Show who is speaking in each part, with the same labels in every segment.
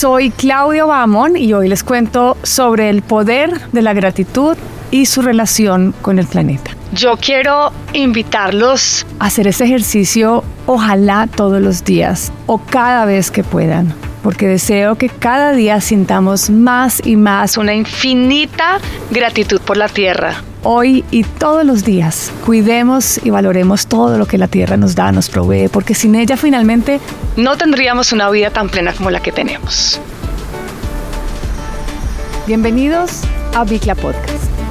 Speaker 1: Soy Claudio Bamón y hoy les cuento sobre el poder de la gratitud y su relación con el planeta. Yo quiero invitarlos a hacer ese ejercicio ojalá todos los días o cada vez que puedan porque deseo que cada día sintamos más y más una infinita gratitud por la tierra. Hoy y todos los días cuidemos y valoremos todo lo que la tierra nos da, nos provee, porque sin ella finalmente no tendríamos una vida tan plena como la que tenemos. Bienvenidos a Bicla Podcast.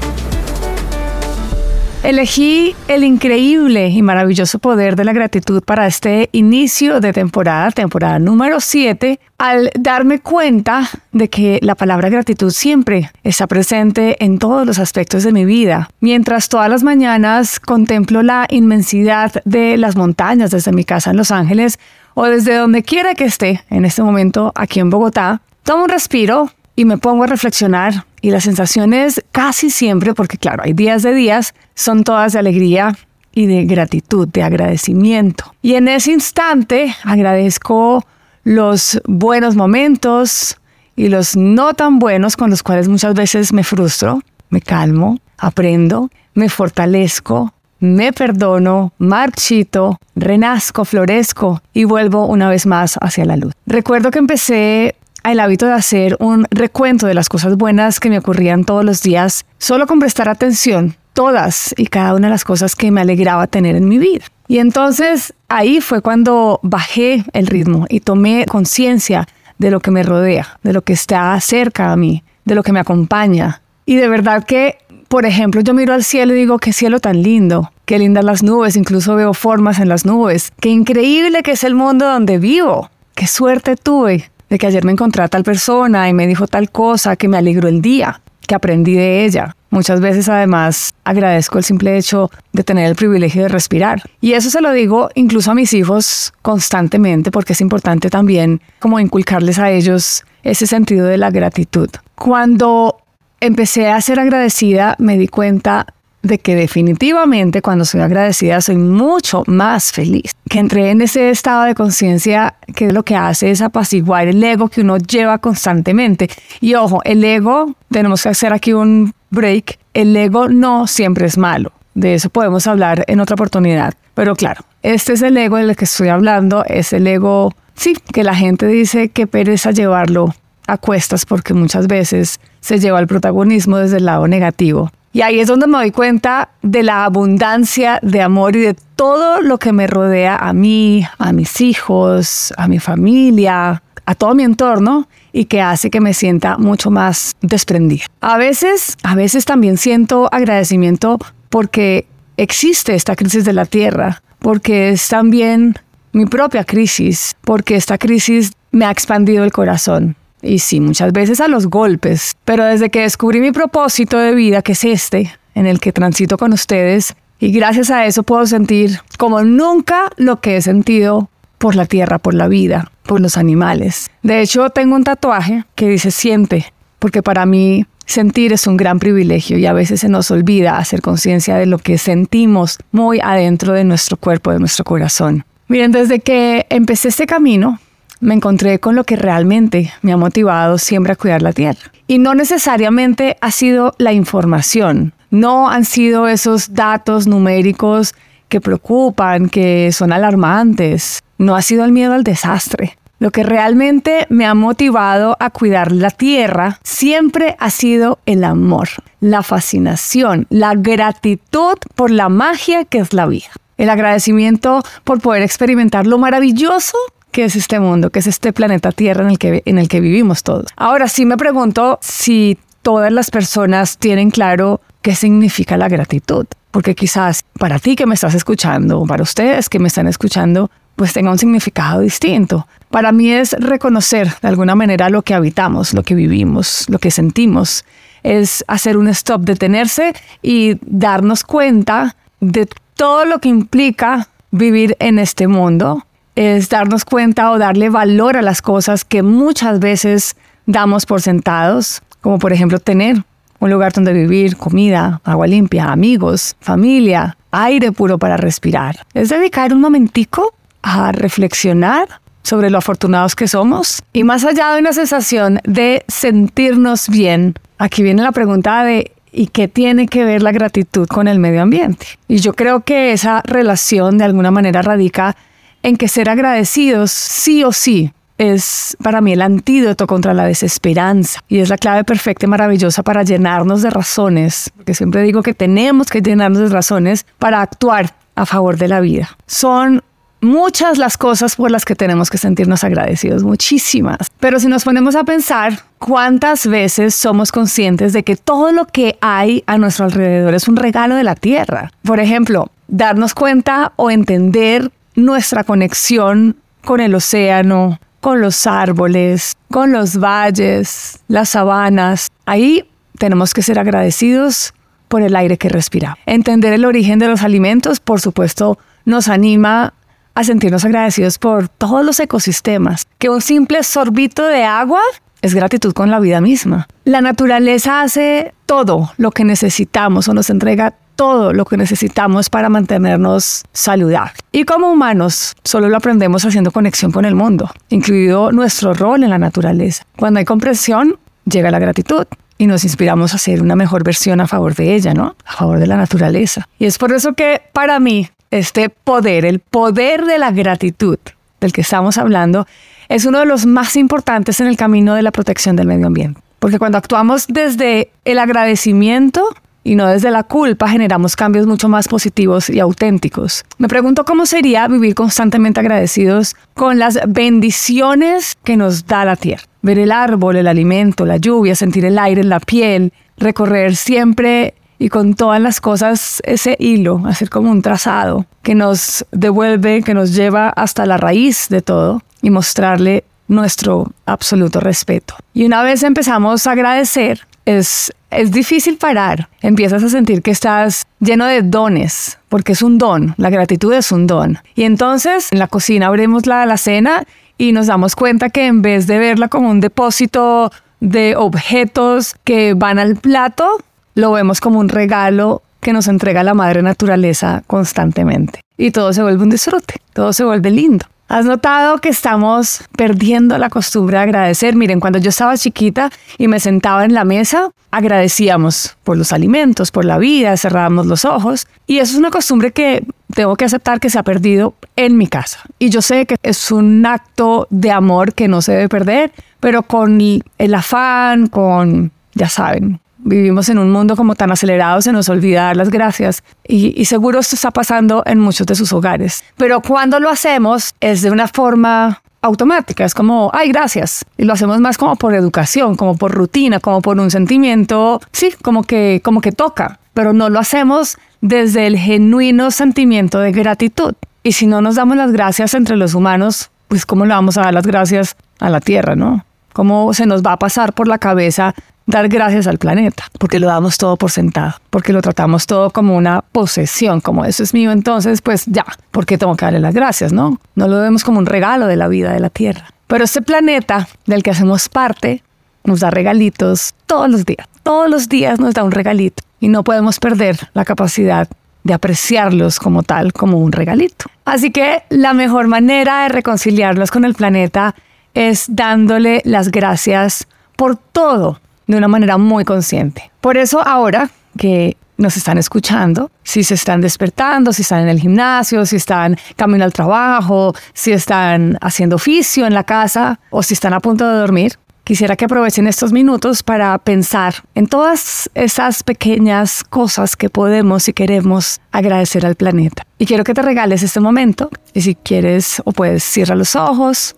Speaker 1: Elegí el increíble y maravilloso poder de la gratitud para este inicio de temporada, temporada número 7, al darme cuenta de que la palabra gratitud siempre está presente en todos los aspectos de mi vida. Mientras todas las mañanas contemplo la inmensidad de las montañas desde mi casa en Los Ángeles o desde donde quiera que esté en este momento aquí en Bogotá, tomo un respiro y me pongo a reflexionar y las sensaciones casi siempre, porque claro, hay días de días, son todas de alegría y de gratitud, de agradecimiento. Y en ese instante agradezco los buenos momentos y los no tan buenos con los cuales muchas veces me frustro, me calmo, aprendo, me fortalezco, me perdono, marchito, renazco, florezco y vuelvo una vez más hacia la luz. Recuerdo que empecé el hábito de hacer un recuento de las cosas buenas que me ocurrían todos los días, solo con prestar atención todas y cada una de las cosas que me alegraba tener en mi vida. Y entonces ahí fue cuando bajé el ritmo y tomé conciencia de lo que me rodea, de lo que está cerca a mí, de lo que me acompaña. Y de verdad que, por ejemplo, yo miro al cielo y digo, qué cielo tan lindo, qué lindas las nubes, incluso veo formas en las nubes, qué increíble que es el mundo donde vivo, qué suerte tuve de que ayer me encontré a tal persona y me dijo tal cosa que me alegró el día, que aprendí de ella. Muchas veces además agradezco el simple hecho de tener el privilegio de respirar. Y eso se lo digo incluso a mis hijos constantemente porque es importante también como inculcarles a ellos ese sentido de la gratitud. Cuando empecé a ser agradecida me di cuenta de que definitivamente cuando soy agradecida soy mucho más feliz. Que entré en ese estado de conciencia que lo que hace es apaciguar el ego que uno lleva constantemente. Y ojo, el ego, tenemos que hacer aquí un break, el ego no siempre es malo. De eso podemos hablar en otra oportunidad. Pero claro, este es el ego del que estoy hablando, es el ego, sí, que la gente dice que pereza llevarlo a cuestas porque muchas veces se lleva el protagonismo desde el lado negativo y ahí es donde me doy cuenta de la abundancia de amor y de todo lo que me rodea a mí, a mis hijos, a mi familia, a todo mi entorno y que hace que me sienta mucho más desprendida. A veces, a veces también siento agradecimiento porque existe esta crisis de la tierra, porque es también mi propia crisis, porque esta crisis me ha expandido el corazón. Y sí, muchas veces a los golpes. Pero desde que descubrí mi propósito de vida, que es este, en el que transito con ustedes, y gracias a eso puedo sentir como nunca lo que he sentido por la tierra, por la vida, por los animales. De hecho, tengo un tatuaje que dice siente, porque para mí sentir es un gran privilegio y a veces se nos olvida hacer conciencia de lo que sentimos muy adentro de nuestro cuerpo, de nuestro corazón. Miren, desde que empecé este camino, me encontré con lo que realmente me ha motivado siempre a cuidar la tierra. Y no necesariamente ha sido la información, no han sido esos datos numéricos que preocupan, que son alarmantes, no ha sido el miedo al desastre. Lo que realmente me ha motivado a cuidar la tierra siempre ha sido el amor, la fascinación, la gratitud por la magia que es la vida. El agradecimiento por poder experimentar lo maravilloso que es este mundo, que es este planeta Tierra en el que, en el que vivimos todos. Ahora sí me pregunto si todas las personas tienen claro qué significa la gratitud, porque quizás para ti que me estás escuchando, para ustedes que me están escuchando, pues tenga un significado distinto. Para mí es reconocer de alguna manera lo que habitamos, lo que vivimos, lo que sentimos. Es hacer un stop, detenerse y darnos cuenta de todo lo que implica vivir en este mundo es darnos cuenta o darle valor a las cosas que muchas veces damos por sentados, como por ejemplo tener un lugar donde vivir, comida, agua limpia, amigos, familia, aire puro para respirar. Es dedicar un momentico a reflexionar sobre lo afortunados que somos. Y más allá de una sensación de sentirnos bien, aquí viene la pregunta de ¿y qué tiene que ver la gratitud con el medio ambiente? Y yo creo que esa relación de alguna manera radica en que ser agradecidos sí o sí es para mí el antídoto contra la desesperanza y es la clave perfecta y maravillosa para llenarnos de razones, porque siempre digo que tenemos que llenarnos de razones para actuar a favor de la vida. Son muchas las cosas por las que tenemos que sentirnos agradecidos, muchísimas. Pero si nos ponemos a pensar, ¿cuántas veces somos conscientes de que todo lo que hay a nuestro alrededor es un regalo de la tierra? Por ejemplo, darnos cuenta o entender nuestra conexión con el océano, con los árboles, con los valles, las sabanas. Ahí tenemos que ser agradecidos por el aire que respira. Entender el origen de los alimentos, por supuesto, nos anima a sentirnos agradecidos por todos los ecosistemas. Que un simple sorbito de agua es gratitud con la vida misma. La naturaleza hace todo lo que necesitamos o nos entrega todo lo que necesitamos para mantenernos saludables. Y como humanos, solo lo aprendemos haciendo conexión con el mundo, incluido nuestro rol en la naturaleza. Cuando hay comprensión, llega la gratitud y nos inspiramos a ser una mejor versión a favor de ella, ¿no? A favor de la naturaleza. Y es por eso que para mí este poder, el poder de la gratitud del que estamos hablando, es uno de los más importantes en el camino de la protección del medio ambiente. Porque cuando actuamos desde el agradecimiento y no desde la culpa, generamos cambios mucho más positivos y auténticos. Me pregunto cómo sería vivir constantemente agradecidos con las bendiciones que nos da la tierra. Ver el árbol, el alimento, la lluvia, sentir el aire en la piel, recorrer siempre y con todas las cosas ese hilo, hacer como un trazado que nos devuelve, que nos lleva hasta la raíz de todo y mostrarle nuestro absoluto respeto. Y una vez empezamos a agradecer, es, es difícil parar. Empiezas a sentir que estás lleno de dones, porque es un don, la gratitud es un don. Y entonces en la cocina abrimos la alacena y nos damos cuenta que en vez de verla como un depósito de objetos que van al plato, lo vemos como un regalo que nos entrega la madre naturaleza constantemente. Y todo se vuelve un disfrute, todo se vuelve lindo. ¿Has notado que estamos perdiendo la costumbre de agradecer? Miren, cuando yo estaba chiquita y me sentaba en la mesa, agradecíamos por los alimentos, por la vida, cerrábamos los ojos. Y eso es una costumbre que tengo que aceptar que se ha perdido en mi casa. Y yo sé que es un acto de amor que no se debe perder, pero con el afán, con, ya saben, vivimos en un mundo como tan acelerado, se nos olvida dar las gracias. Y, seguro esto está pasando en muchos de sus hogares. Pero cuando lo hacemos es de una forma automática, es como, ay, gracias. Y lo hacemos más como por educación, como por rutina, como por un sentimiento, sí, como que, como que toca, pero no lo hacemos desde el genuino sentimiento de gratitud. Y si no nos damos las gracias entre los humanos, pues cómo le vamos a dar las gracias a la tierra, ¿no? ¿Cómo se nos va a pasar por la cabeza dar gracias al planeta, porque lo damos todo por sentado, porque lo tratamos todo como una posesión, como eso es mío, entonces pues ya, porque tengo que darle las gracias, no? No lo vemos como un regalo de la vida de la Tierra. Pero este planeta del que hacemos parte nos da regalitos todos los días. Todos los días nos da un regalito y no podemos perder la capacidad de apreciarlos como tal, como un regalito. Así que la mejor manera de reconciliarlos con el planeta es dándole las gracias por todo de una manera muy consciente. Por eso ahora que nos están escuchando, si se están despertando, si están en el gimnasio, si están camino al trabajo, si están haciendo oficio en la casa o si están a punto de dormir, quisiera que aprovechen estos minutos para pensar en todas esas pequeñas cosas que podemos y queremos agradecer al planeta. Y quiero que te regales este momento y si quieres o puedes cierra los ojos,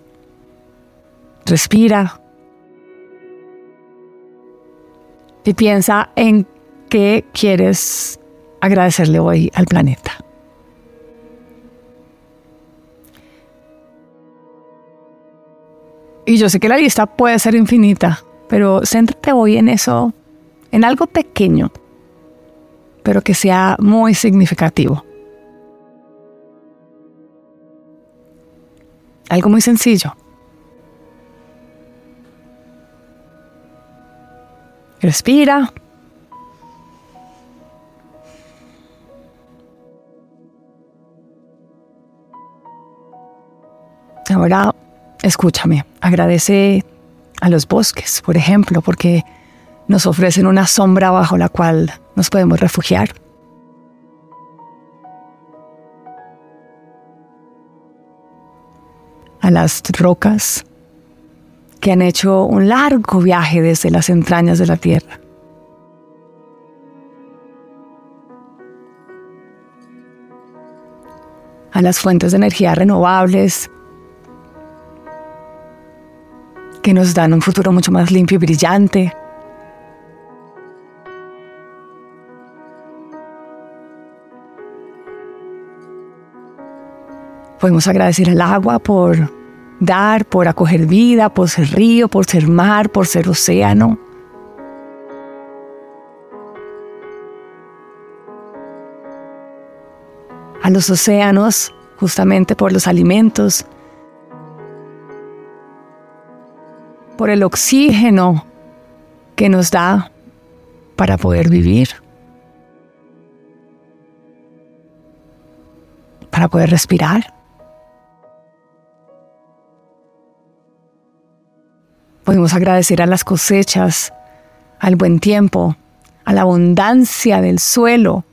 Speaker 1: respira y piensa en qué quieres agradecerle hoy al planeta. Y yo sé que la lista puede ser infinita, pero céntrate hoy en eso, en algo pequeño, pero que sea muy significativo. Algo muy sencillo. Respira. Ahora escúchame, agradece a los bosques, por ejemplo, porque nos ofrecen una sombra bajo la cual nos podemos refugiar. A las rocas que han hecho un largo viaje desde las entrañas de la tierra. A las fuentes de energía renovables que nos dan un futuro mucho más limpio y brillante. Podemos agradecer al agua por dar, por acoger vida, por ser río, por ser mar, por ser océano. A los océanos, justamente por los alimentos, por el oxígeno que nos da para poder vivir, para poder respirar. Podemos agradecer a las cosechas, al buen tiempo, a la abundancia del suelo,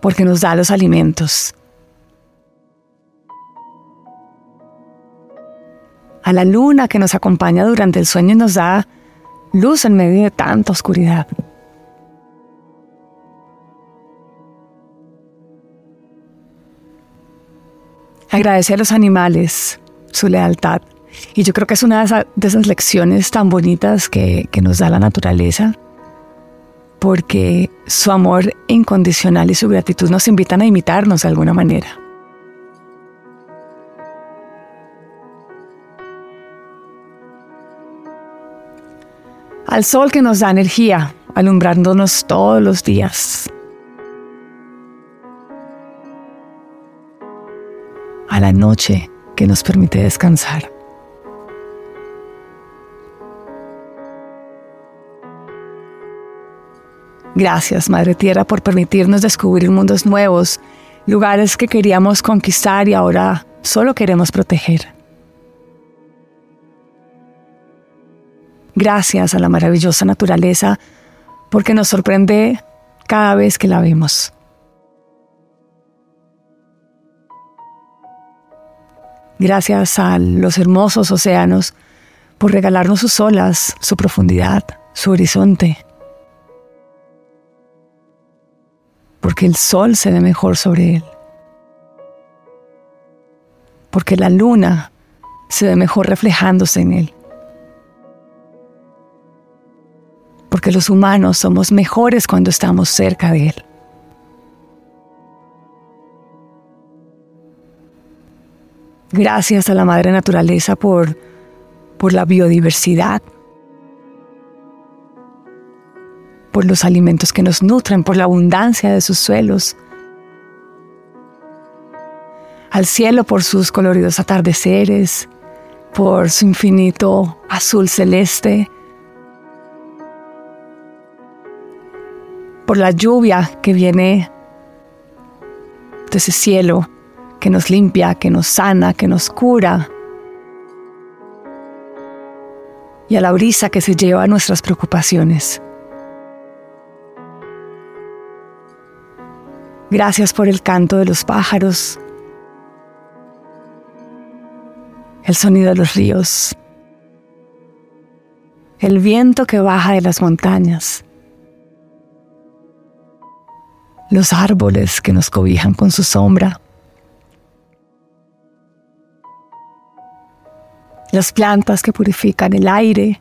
Speaker 1: porque nos da los alimentos. A la luna que nos acompaña durante el sueño y nos da luz en medio de tanta oscuridad. Agradece a los animales su lealtad y yo creo que es una de, esas lecciones tan bonitas que, que nos da la naturaleza, porque su amor incondicional y su gratitud nos invitan a imitarnos de alguna manera. Al sol que nos da energía, alumbrándonos todos los días. A la noche que nos permite descansar. Gracias, Madre Tierra, por permitirnos descubrir mundos nuevos, lugares que queríamos conquistar y ahora solo queremos proteger. Gracias a la maravillosa naturaleza porque nos sorprende cada vez que la vemos. Gracias a los hermosos océanos por regalarnos sus olas, su profundidad, su horizonte. Porque el sol se ve mejor sobre él, porque la luna se ve mejor reflejándose en él, porque los humanos somos mejores cuando estamos cerca de él. Gracias a la Madre Naturaleza por, por la biodiversidad, por los alimentos que nos nutren, por la abundancia de sus suelos, al cielo por sus coloridos atardeceres, por su infinito azul celeste, por la lluvia que viene de ese cielo que nos limpia, que nos sana, que nos cura, y a la brisa que se lleva nuestras preocupaciones. Gracias por el canto de los pájaros, el sonido de los ríos, el viento que baja de las montañas, los árboles que nos cobijan con su sombra, las plantas que purifican el aire,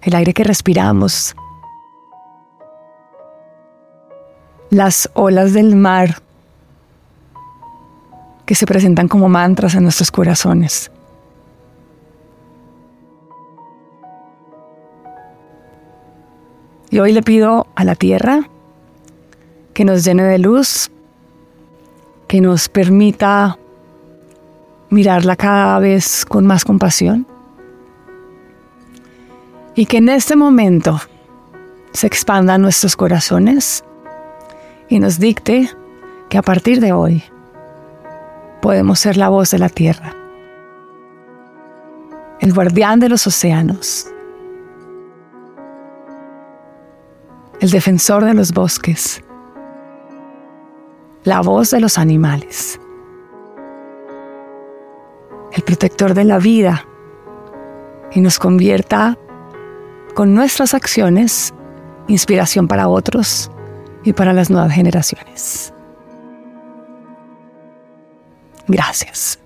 Speaker 1: el aire que respiramos, las olas del mar que se presentan como mantras en nuestros corazones. Y hoy le pido a la tierra que nos llene de luz, que nos permita mirarla cada vez con más compasión y que en este momento se expandan nuestros corazones y nos dicte que a partir de hoy podemos ser la voz de la tierra. el guardián de los océanos, el defensor de los bosques, la voz de los animales, el protector de la vida y nos convierta con nuestras acciones inspiración para otros y para las nuevas generaciones. Gracias.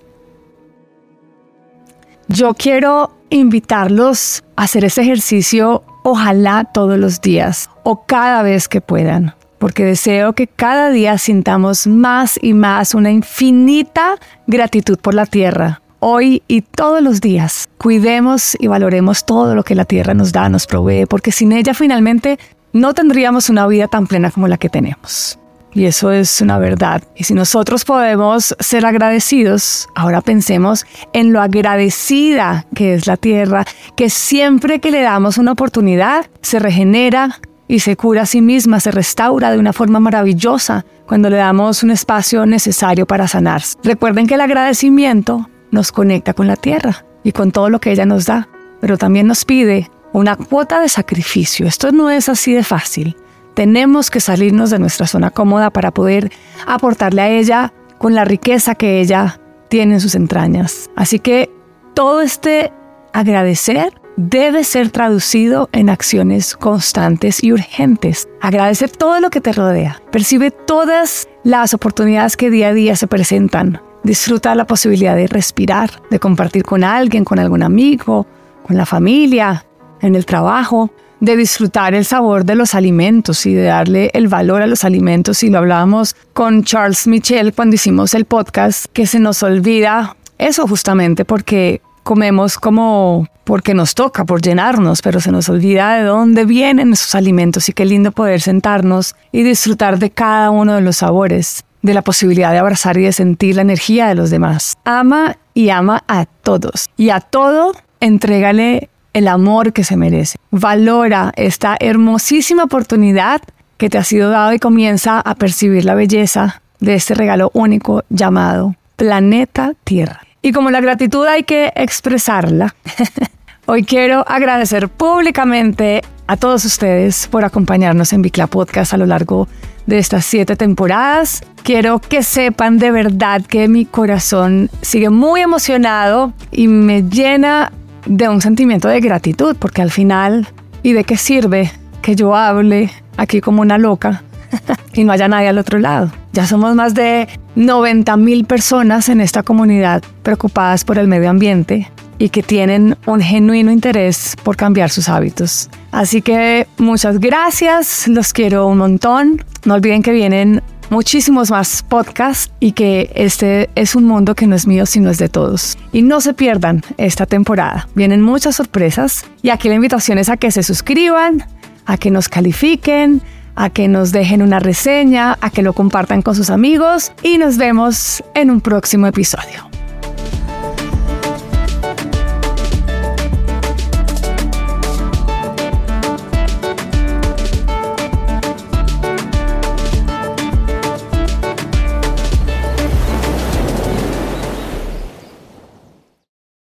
Speaker 1: Yo quiero invitarlos a hacer ese ejercicio, ojalá todos los días o cada vez que puedan, porque deseo que cada día sintamos más y más una infinita gratitud por la tierra. Hoy y todos los días, cuidemos y valoremos todo lo que la tierra nos da, nos provee, porque sin ella finalmente no tendríamos una vida tan plena como la que tenemos. Y eso es una verdad. Y si nosotros podemos ser agradecidos, ahora pensemos en lo agradecida que es la tierra, que siempre que le damos una oportunidad, se regenera y se cura a sí misma, se restaura de una forma maravillosa cuando le damos un espacio necesario para sanarse. Recuerden que el agradecimiento nos conecta con la tierra y con todo lo que ella nos da, pero también nos pide una cuota de sacrificio. Esto no es así de fácil. Tenemos que salirnos de nuestra zona cómoda para poder aportarle a ella con la riqueza que ella tiene en sus entrañas. Así que todo este agradecer debe ser traducido en acciones constantes y urgentes. Agradecer todo lo que te rodea. Percibe todas las oportunidades que día a día se presentan. Disfruta la posibilidad de respirar, de compartir con alguien, con algún amigo, con la familia, en el trabajo de disfrutar el sabor de los alimentos y de darle el valor a los alimentos. Y lo hablábamos con Charles Michel cuando hicimos el podcast, que se nos olvida eso justamente porque comemos como porque nos toca, por llenarnos, pero se nos olvida de dónde vienen esos alimentos y qué lindo poder sentarnos y disfrutar de cada uno de los sabores, de la posibilidad de abrazar y de sentir la energía de los demás. Ama y ama a todos y a todo entrégale el amor que se merece. Valora esta hermosísima oportunidad que te ha sido dado y comienza a percibir la belleza de este regalo único llamado planeta Tierra. Y como la gratitud hay que expresarla, hoy quiero agradecer públicamente a todos ustedes por acompañarnos en Bicla Podcast a lo largo de estas siete temporadas. Quiero que sepan de verdad que mi corazón sigue muy emocionado y me llena de un sentimiento de gratitud, porque al final, ¿y de qué sirve que yo hable aquí como una loca y no haya nadie al otro lado? Ya somos más de 90 mil personas en esta comunidad preocupadas por el medio ambiente y que tienen un genuino interés por cambiar sus hábitos. Así que muchas gracias, los quiero un montón. No olviden que vienen muchísimos más podcasts y que este es un mundo que no es mío sino es de todos. Y no se pierdan esta temporada. Vienen muchas sorpresas y aquí la invitación es a que se suscriban, a que nos califiquen, a que nos dejen una reseña, a que lo compartan con sus amigos y nos vemos en un próximo episodio.